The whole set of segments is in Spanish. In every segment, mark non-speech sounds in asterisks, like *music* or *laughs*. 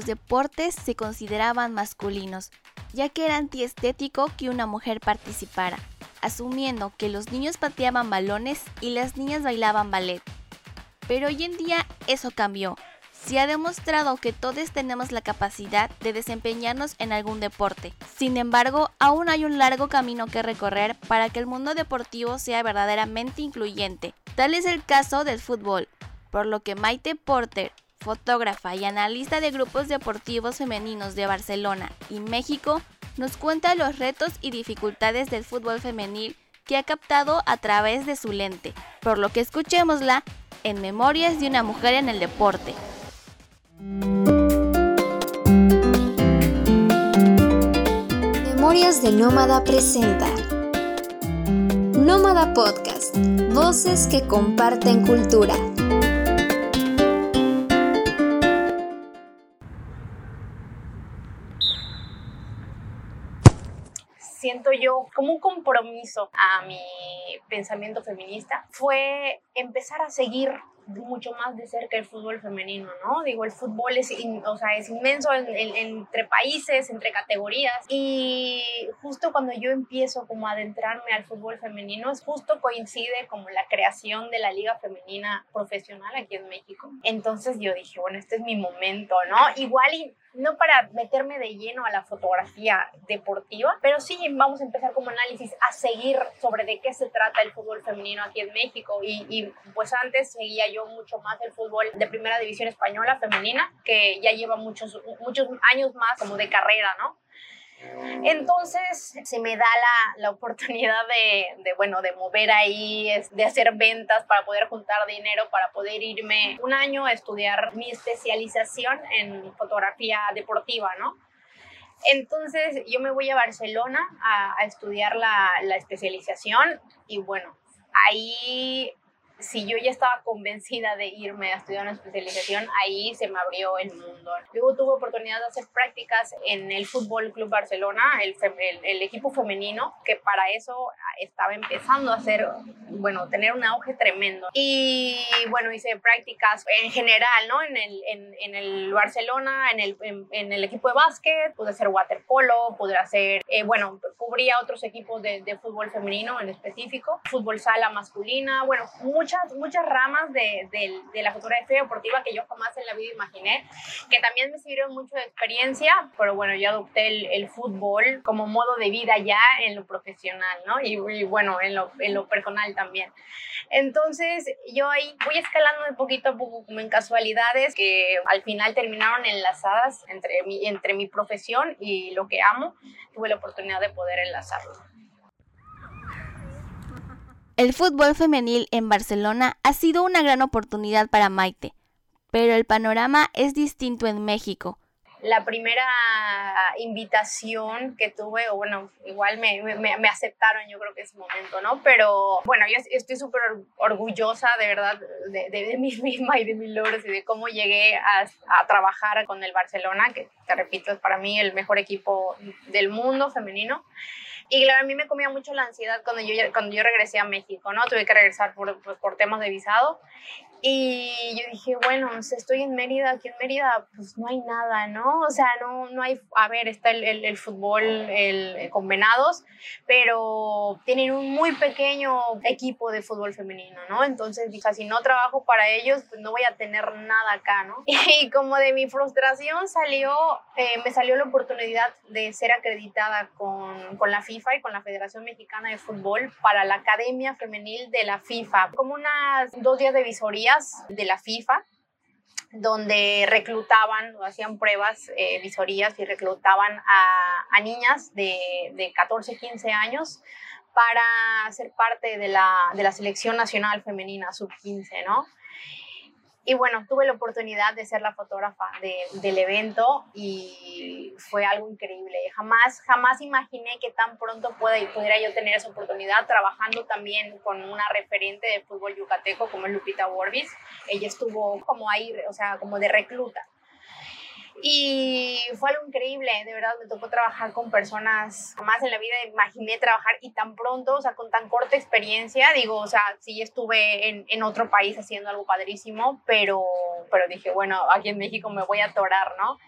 los deportes se consideraban masculinos, ya que era antiestético que una mujer participara, asumiendo que los niños pateaban balones y las niñas bailaban ballet. Pero hoy en día eso cambió. Se ha demostrado que todos tenemos la capacidad de desempeñarnos en algún deporte. Sin embargo, aún hay un largo camino que recorrer para que el mundo deportivo sea verdaderamente incluyente. Tal es el caso del fútbol, por lo que Maite Porter, fotógrafa y analista de grupos deportivos femeninos de Barcelona y México, nos cuenta los retos y dificultades del fútbol femenil que ha captado a través de su lente, por lo que escuchémosla en Memorias de una mujer en el deporte. Memorias de Nómada presenta Nómada Podcast, voces que comparten cultura. Siento yo como un compromiso a mi pensamiento feminista fue empezar a seguir mucho más de cerca el fútbol femenino, ¿no? Digo, el fútbol es, o sea, es inmenso entre países, entre categorías y justo cuando yo empiezo como a adentrarme al fútbol femenino, es justo coincide como la creación de la liga femenina profesional aquí en México. Entonces yo dije, bueno, este es mi momento, ¿no? Igual y no para meterme de lleno a la fotografía deportiva, pero sí vamos a empezar como análisis a seguir sobre de qué se trata el fútbol femenino aquí en México y, y pues antes seguía yo mucho más el fútbol de primera división española femenina, que ya lleva muchos, muchos años más como de carrera, ¿no? Entonces se me da la, la oportunidad de, de, bueno, de mover ahí, de hacer ventas para poder juntar dinero, para poder irme un año a estudiar mi especialización en fotografía deportiva, ¿no? Entonces yo me voy a Barcelona a, estudiar la, la especialización y bueno, ahí si yo ya estaba convencida de irme a estudiar una especialización, ahí se me abrió el mundo. Luego tuve oportunidad de hacer prácticas en el Fútbol Club Barcelona, el, el, equipo femenino, que para eso estaba empezando a hacer, bueno, tener un auge tremendo. Y bueno, hice prácticas en general, ¿no? En el, en, el Barcelona, en el, en, el equipo de básquet, pude hacer waterpolo, pude hacer, eh, bueno, cubría otros equipos de, fútbol femenino en específico, fútbol sala masculina, bueno, muchas ramas de, de, la fotografía deportiva que yo jamás en la vida imaginé, que también me sirvieron mucho de experiencia, pero bueno, yo adopté el, fútbol como modo de vida ya en lo profesional, ¿no? Y, bueno, en lo, en lo personal también. Entonces, yo ahí voy escalando de poquito a poco como en casualidades que al final terminaron enlazadas entre mi, entre mi profesión y lo que amo. Tuve la oportunidad de poder enlazarlo. El fútbol femenil en Barcelona ha sido una gran oportunidad para Maite, pero el panorama es distinto en México. La primera invitación que tuve, bueno, igual me, aceptaron yo creo que ese momento, ¿no? Pero bueno, yo estoy súper orgullosa de verdad de, de, mí *laughs* misma y de mis logros y de cómo llegué a, a trabajar con el Barcelona, que te repito, es para mí el mejor equipo del mundo femenino. Y claro, a mí me comía mucho la ansiedad cuando yo, cuando yo regresé a México, ¿no? Tuve que regresar por, pues, por temas de visado. Y yo dije, bueno, estoy en Mérida, aquí en Mérida pues no hay nada, ¿no? O sea, no, no hay, a ver, está el, el, fútbol el, con venados, pero tienen un muy pequeño equipo de fútbol femenino, ¿no? Entonces dije, si no trabajo para ellos, pues no voy a tener nada acá, ¿no? *laughs* Y como de mi frustración salió, eh, me salió la oportunidad de ser acreditada con, con la FIFA y con la Federación Mexicana de Fútbol para la Academia Femenil de la FIFA. Como unas dos días de visoría de la FIFA, donde reclutaban hacían pruebas, eh, visorías y reclutaban a, a niñas de, de, 14, 15 años para ser parte de la, de la selección nacional femenina sub-15, ¿no? Y bueno, tuve la oportunidad de ser la fotógrafa de, del evento y fue algo increíble. Jamás, jamás imaginé que tan pronto pueda, pudiera yo tener esa oportunidad trabajando también con una referente de fútbol yucateco como Lupita Borbis. Ella estuvo como ahí, o sea, como de recluta. Y fue algo increíble, de verdad me tocó trabajar con personas, más en la vida imaginé trabajar y tan pronto, o sea, con tan corta experiencia, digo, o sea, sí estuve en, en otro país haciendo algo padrísimo, pero, pero dije, bueno, aquí en México me voy a atorar, ¿no?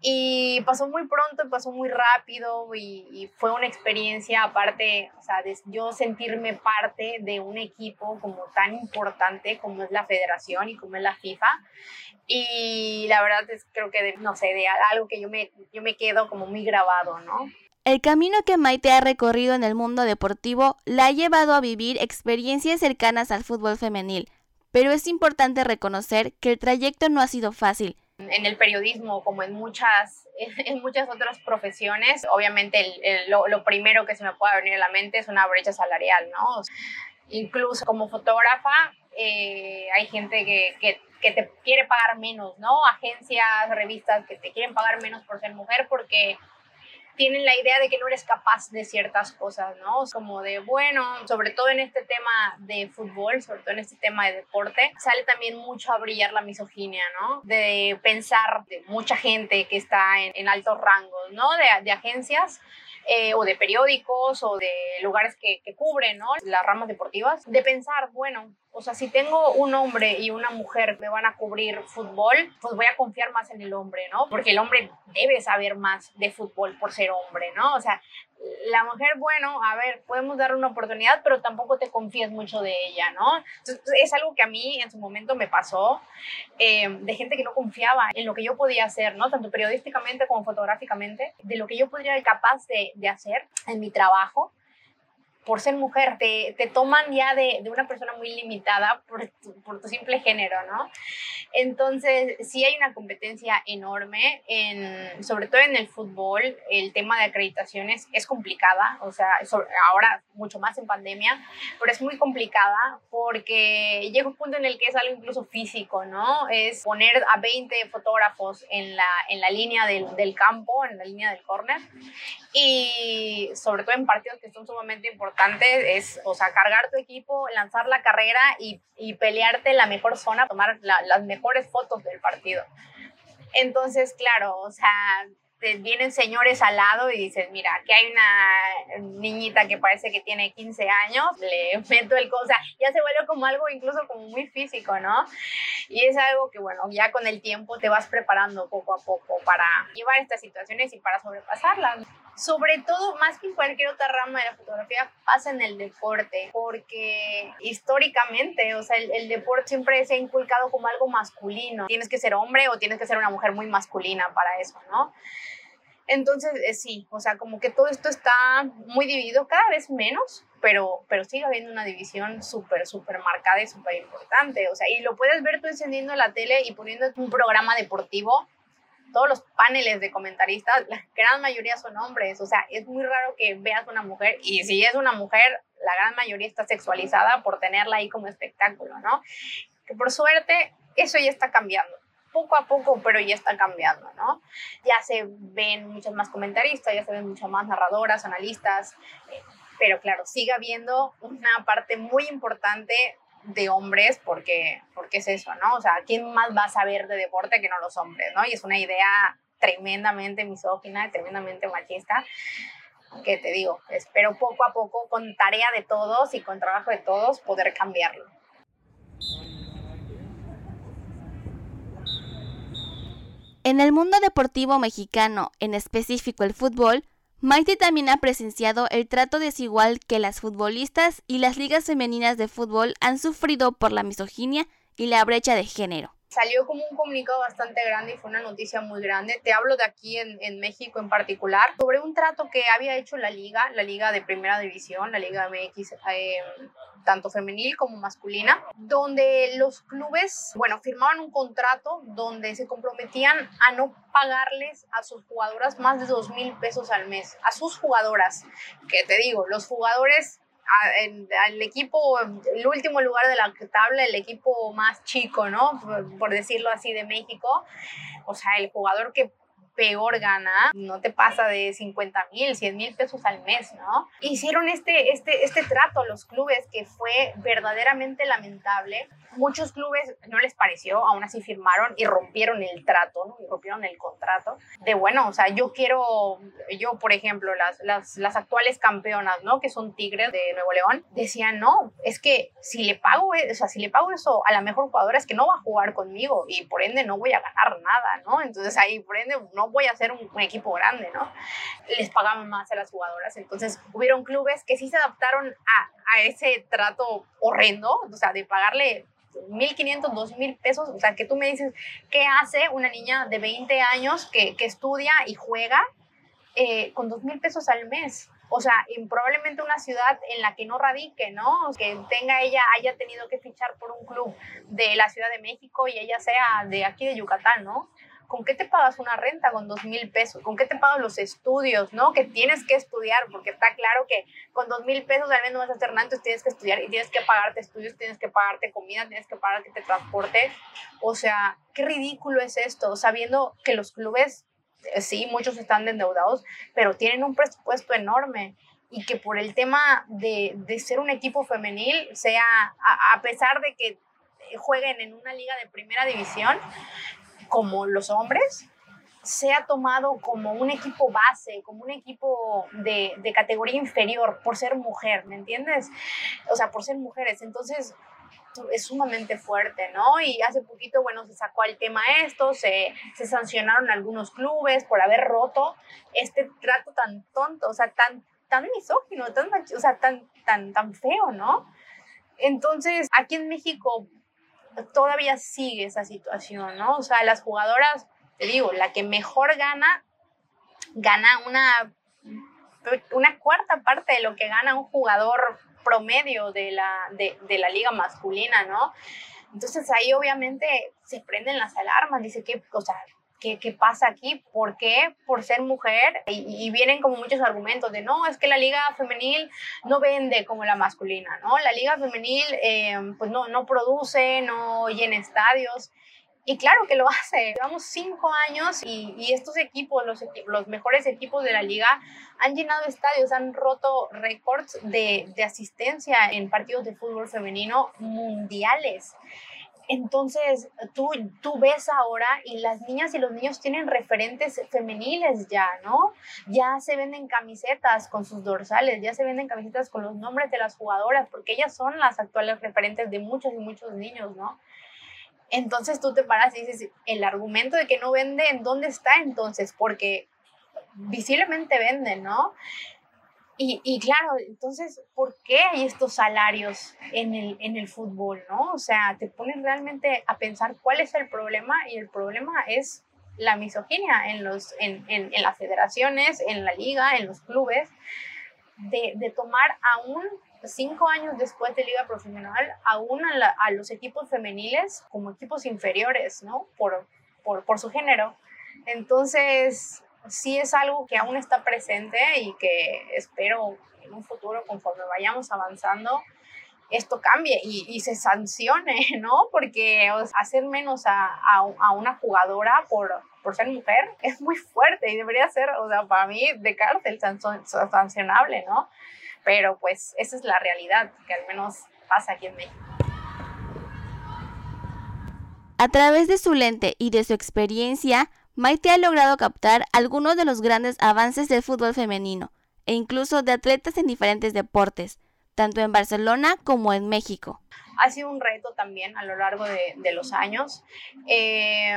Y pasó muy pronto, y pasó muy rápido y, fue una experiencia aparte, o sea, de yo sentirme parte de un equipo como tan importante como es la federación y como es la FIFA. Y la verdad es creo que, de, no sé, de algo que yo me, yo me quedo como muy grabado, ¿no? El camino que Maite ha recorrido en el mundo deportivo la ha llevado a vivir experiencias cercanas al fútbol femenil, pero es importante reconocer que el trayecto no ha sido fácil en el periodismo, como en muchas, *laughs* en muchas otras profesiones, obviamente lo, primero que se me puede venir a la mente es una brecha salarial, ¿no? Incluso como fotógrafa, eh, hay gente que, que, que, te quiere pagar menos, ¿no? Agencias, revistas que te quieren pagar menos por ser mujer porque tienen la idea de que no eres capaz de ciertas cosas, ¿no? Como de, bueno, sobre todo en este tema de fútbol, sobre todo en este tema de deporte, sale también mucho a brillar la misoginia, ¿no? De pensar de mucha gente que está en, altos rangos, ¿no? De, de agencias eh, o de periódicos o de lugares que, que cubren ¿no? las ramas deportivas, de pensar, bueno, o sea, si tengo un hombre y una mujer me van a cubrir fútbol, pues voy a confiar más en el hombre, ¿no? Porque el hombre debe saber más de fútbol por ser hombre, ¿no? O sea, la mujer, bueno, a ver, podemos darle una oportunidad, pero tampoco te confías mucho de ella, ¿no? Entonces, es algo que a mí en su momento me pasó, eh, de gente que no confiaba en lo que yo podía hacer, ¿no? Tanto periodísticamente como fotográficamente, de lo que yo podría ser capaz de hacer en mi trabajo por ser mujer, te, te toman ya de, de, una persona muy limitada por tu, por tu simple género, ¿no? Entonces, sí hay una competencia enorme, en, sobre todo en el fútbol, el tema de acreditaciones es complicada, o sea, ahora mucho más en pandemia, pero es muy complicada porque llega un punto en el que es algo incluso físico, ¿no? Es poner a 20 fotógrafos en la, en la línea del, del campo, en la línea del córner, y sobre todo en partidos que son sumamente importantes es, o sea, cargar tu equipo, lanzar la carrera y, y pelearte la mejor zona, tomar las mejores fotos del partido. Entonces, claro, o sea, te vienen señores al lado y dices, mira, aquí hay una niñita que parece que tiene 15 años, le *laughs* meto el cosa, ya se vuelve como algo incluso como muy físico, ¿no? Y es algo que, bueno, ya con el tiempo te vas preparando poco a poco para llevar estas situaciones y para sobrepasarlas. Sobre todo, más que en cualquier otra rama de la fotografía, pasa en el deporte, porque históricamente, o sea, el, el deporte siempre se ha inculcado como algo masculino. Tienes que ser hombre o tienes que ser una mujer muy masculina para eso, ¿no? Entonces, eh, sí, o sea, como que todo esto está muy dividido, cada vez menos, pero, pero sigue habiendo una división súper, súper marcada y súper importante. O sea, y lo puedes ver tú encendiendo la tele y poniendo un programa deportivo, todos los paneles de comentaristas, la gran mayoría son hombres. O sea, es muy raro que veas una mujer y si es una mujer, la gran mayoría está sexualizada por tenerla ahí como espectáculo, ¿no? Que por suerte eso ya está cambiando poco a poco, pero ya está cambiando, ¿no? Ya se ven muchos más comentaristas, ya se ven muchas más narradoras, analistas, eh, pero claro, sigue habiendo una parte muy importante de hombres porque, porque es eso, ¿no? O sea, ¿quién más va a saber de deporte que no los hombres, ¿no? Y es una idea tremendamente misógina, tremendamente machista, que te digo, espero poco a poco, con tarea de todos y con trabajo de todos, poder cambiarlo. En el mundo deportivo mexicano, en específico el fútbol, Maite también ha presenciado el trato desigual que las futbolistas y las ligas femeninas de fútbol han sufrido por la misoginia y la brecha de género salió como un comunicado bastante grande y fue una noticia muy grande. Te hablo de aquí en, en, México en particular, sobre un trato que había hecho la liga, la liga de primera división, la liga MX, eh, tanto femenil como masculina, donde los clubes, bueno, firmaban un contrato donde se comprometían a no pagarles a sus jugadoras más de dos mil pesos al mes, a sus jugadoras, que te digo, los jugadores el equipo, el último lugar de la tabla, el equipo más chico, ¿no? Por, decirlo así, de México. O sea, el jugador que peor gana, no te pasa de 50 mil, 100 mil pesos al mes, ¿no? Hicieron este, este, este trato a los clubes que fue verdaderamente lamentable. Muchos clubes no les pareció, aún así firmaron y rompieron el trato, ¿no? Y rompieron el contrato de, bueno, o sea, yo quiero, yo, por ejemplo, las, las, las actuales campeonas, ¿no? Que son Tigres de Nuevo León, decían, no, es que si le pago, o sea, si le pago eso a la mejor jugadora es que no va a jugar conmigo y por ende no voy a ganar nada, ¿no? Entonces ahí, por ende, no voy a ser un, equipo grande, ¿no? Les pagaban más a las jugadoras. Entonces, hubieron clubes que sí se adaptaron a, a ese trato horrendo, o sea, de pagarle 1.500, 2.000 pesos. O sea, que tú me dices, ¿qué hace una niña de 20 años que, que estudia y juega eh, con 2.000 pesos al mes? O sea, en probablemente una ciudad en la que no radique, ¿no? Que tenga ella, haya tenido que fichar por un club de la Ciudad de México y ella sea de aquí de Yucatán, ¿no? ¿Con qué te pagas una renta con dos mil pesos? ¿Con qué te pagas los estudios, no? Que tienes que estudiar, porque está claro que con dos mil pesos al menos no vas a hacer nada, entonces tienes que estudiar y tienes que pagarte estudios, tienes que pagarte comida, tienes que pagar que te transporte. O sea, qué ridículo es esto, sabiendo que los clubes, eh, sí, muchos están endeudados, pero tienen un presupuesto enorme y que por el tema de, de ser un equipo femenil, sea, a, a pesar de que jueguen en una liga de primera división, como los hombres, se ha tomado como un equipo base, como un equipo de, categoría inferior por ser mujer, ¿me entiendes? O sea, por ser mujeres. Entonces, es sumamente fuerte, ¿no? Y hace poquito, bueno, se sacó el tema esto, se, se sancionaron algunos clubes por haber roto este trato tan tonto, o sea, tan, tan misógino, tan, o sea, tan, tan, tan feo, ¿no? Entonces, aquí en México, todavía sigue esa situación, ¿no? O sea, las jugadoras, te digo, la que mejor gana, gana una, una cuarta parte de lo que gana un jugador promedio de la, de, de la liga masculina, ¿no? Entonces ahí obviamente se prenden las alarmas, dice que, o sea, ¿Qué, ¿qué, pasa aquí? ¿Por qué? Por ser mujer. Y, vienen como muchos argumentos de, no, es que la liga femenil no vende como la masculina, ¿no? La liga femenil eh, pues no, no produce, no llena estadios. Y claro que lo hace. Llevamos cinco años y, y estos equipos, los, los mejores equipos de la liga, han llenado estadios, han roto récords de, de asistencia en partidos de fútbol femenino mundiales. Entonces, tú, tú ves ahora y las niñas y los niños tienen referentes femeniles ya, ¿no? Ya se venden camisetas con sus dorsales, ya se venden camisetas con los nombres de las jugadoras, porque ellas son las actuales referentes de muchos y muchos niños, ¿no? Entonces tú te paras y dices, el argumento de que no vende, ¿en dónde está entonces? Porque visiblemente venden, ¿no? Y, y, claro, entonces, ¿por qué hay estos salarios en el, en el fútbol, no? O sea, te pones realmente a pensar cuál es el problema y el problema es la misoginia en, los, en, en, en las federaciones, en la liga, en los clubes, de, de tomar aún cinco años después de liga profesional, aún a, la, a los equipos femeniles como equipos inferiores, ¿no? Por, por, por su género. Entonces, sí es algo que aún está presente y que espero en un futuro, conforme vayamos avanzando, esto cambie y, se sancione, *laughs* ¿no? Porque hacer menos a, a, a, una jugadora por, por ser mujer *laughs* es muy fuerte y debería ser, o sea, para mí, de cárcel sancionable, ¿no? Pero pues esa es la realidad que al menos pasa aquí en México. A través de su lente y de su experiencia, Maite ha logrado captar algunos de los grandes avances del fútbol femenino e incluso de atletas en diferentes deportes, tanto en Barcelona como en México. Ha sido un reto también a lo largo de, los años. Eh,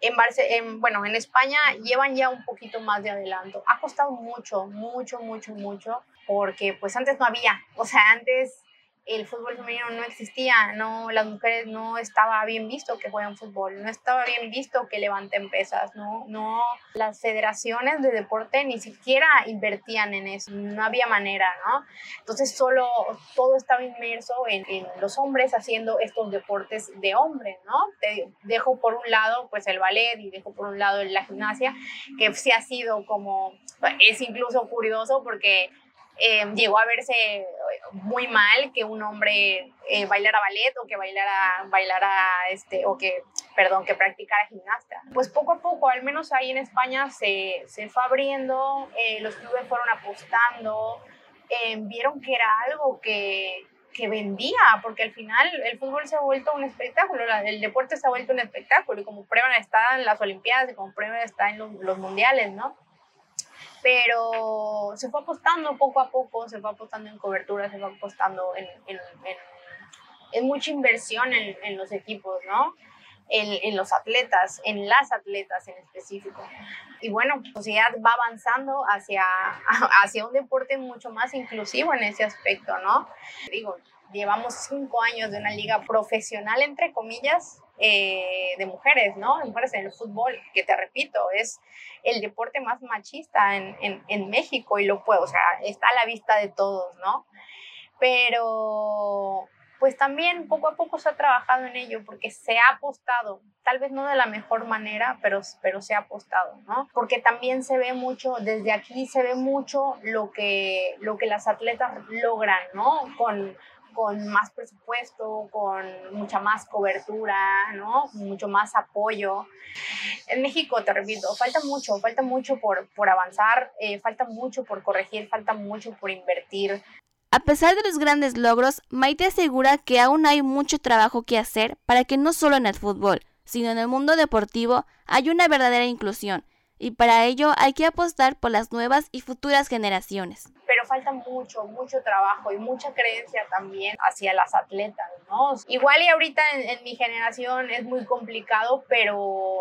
en, Barce en, bueno, en España llevan ya un poquito más de adelanto. Ha costado mucho, mucho, mucho, mucho, porque pues antes no había, o sea, antes el fútbol femenino no existía, no, las mujeres no estaba bien visto que jueguen fútbol, no estaba bien visto que levanten pesas, no, no, las federaciones de deporte ni siquiera invertían en eso, no había manera, ¿no? Entonces solo todo estaba inmerso en, los hombres haciendo estos deportes de hombre, ¿no? Te dejo por un lado pues el ballet y dejo por un lado la gimnasia, que sí ha sido como, es incluso curioso porque eh, llegó a verse muy mal que un hombre eh, bailara ballet o que bailara, bailara este, o que, perdón, que practicara gimnasta. Pues poco a poco, al menos ahí en España, se, se fue abriendo, eh, los clubes fueron apostando, eh, vieron que era algo que, que vendía, porque al final el fútbol se ha vuelto un espectáculo, el deporte se ha vuelto un espectáculo y como prueba está en las Olimpiadas y como prueba está en los, mundiales, ¿no? Pero se fue apostando poco a poco, se fue apostando en cobertura, se fue apostando en, en, en, mucha inversión en, los equipos, ¿no? En, los atletas, en las atletas en específico. Y bueno, la sociedad va avanzando hacia, *laughs* hacia un deporte mucho más inclusivo en ese aspecto, ¿no? Digo, llevamos cinco años de una liga profesional, entre comillas, eh, de mujeres, ¿no? Mujeres en el fútbol, que te repito, es el deporte más machista en México y lo puedo, o sea, está a la vista de todos, ¿no? Pero pues también poco a poco se ha trabajado en ello porque se ha apostado, tal vez no de la mejor manera, pero, pero se ha apostado, ¿no? Porque también se ve mucho, desde aquí se ve mucho lo que, lo que las atletas logran, ¿no? Con, con más presupuesto, con mucha más cobertura, ¿no? Mucho más apoyo. En México, te repito, falta mucho, falta mucho por, por avanzar, eh, falta mucho por corregir, falta mucho por invertir. A pesar de los grandes logros, Maite asegura que aún hay mucho trabajo que hacer para que no solo en el fútbol, sino en el mundo deportivo haya una verdadera inclusión, y para ello hay que apostar por las nuevas y futuras generaciones. Pero falta mucho, mucho trabajo y mucha creencia también hacia las atletas, ¿no? Igual y ahorita en, mi generación es muy complicado, pero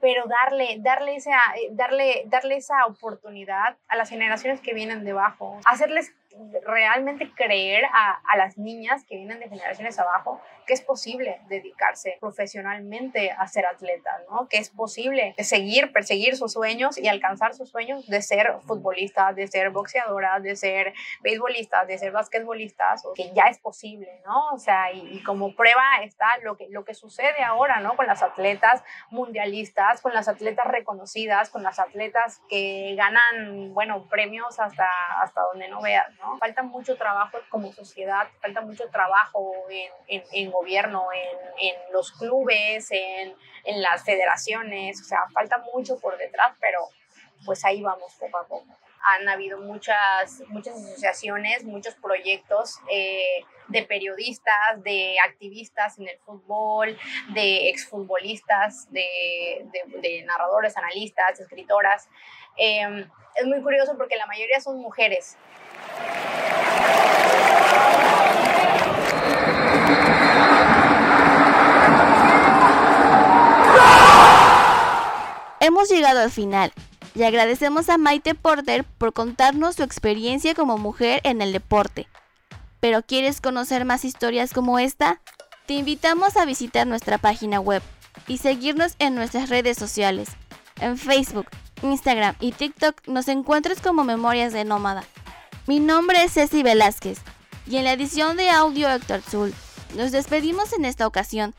pero darle, darle, esa, darle, darle esa oportunidad a las generaciones que vienen debajo, hacerles realmente creer a, a, las niñas que vienen de generaciones abajo que es posible dedicarse profesionalmente a ser atleta, ¿no? Que es posible seguir, perseguir sus sueños y alcanzar sus sueños de ser futbolistas, de ser boxeadoras, de ser beisbolistas, de ser basquetbolistas, que ya es posible, ¿no? O sea, y, como prueba está lo que, lo que sucede ahora, ¿no? Con las atletas mundialistas, con las atletas reconocidas, con las atletas que ganan, bueno, premios hasta, hasta donde no veas, ¿no? Falta mucho trabajo como sociedad, falta mucho trabajo en, en, gobierno, en, en, los clubes, en, en las federaciones, o sea, falta mucho por detrás, pero pues ahí vamos poco a poco han habido muchas, muchas asociaciones, muchos proyectos eh, de periodistas, de activistas en el fútbol, de exfutbolistas, de, de, narradores, analistas, escritoras. Eh, es muy curioso porque la mayoría son mujeres. Hemos llegado al final y agradecemos a Maite Porter por contarnos su experiencia como mujer en el deporte. ¿Pero quieres conocer más historias como esta? Te invitamos a visitar nuestra página web y seguirnos en nuestras redes sociales. En Facebook, Instagram y TikTok nos encuentres como Memorias de Nómada. Mi nombre es Ceci Velázquez y en la edición de audio Héctor Zul nos despedimos en esta ocasión,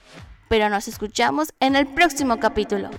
pero nos escuchamos en el próximo capítulo.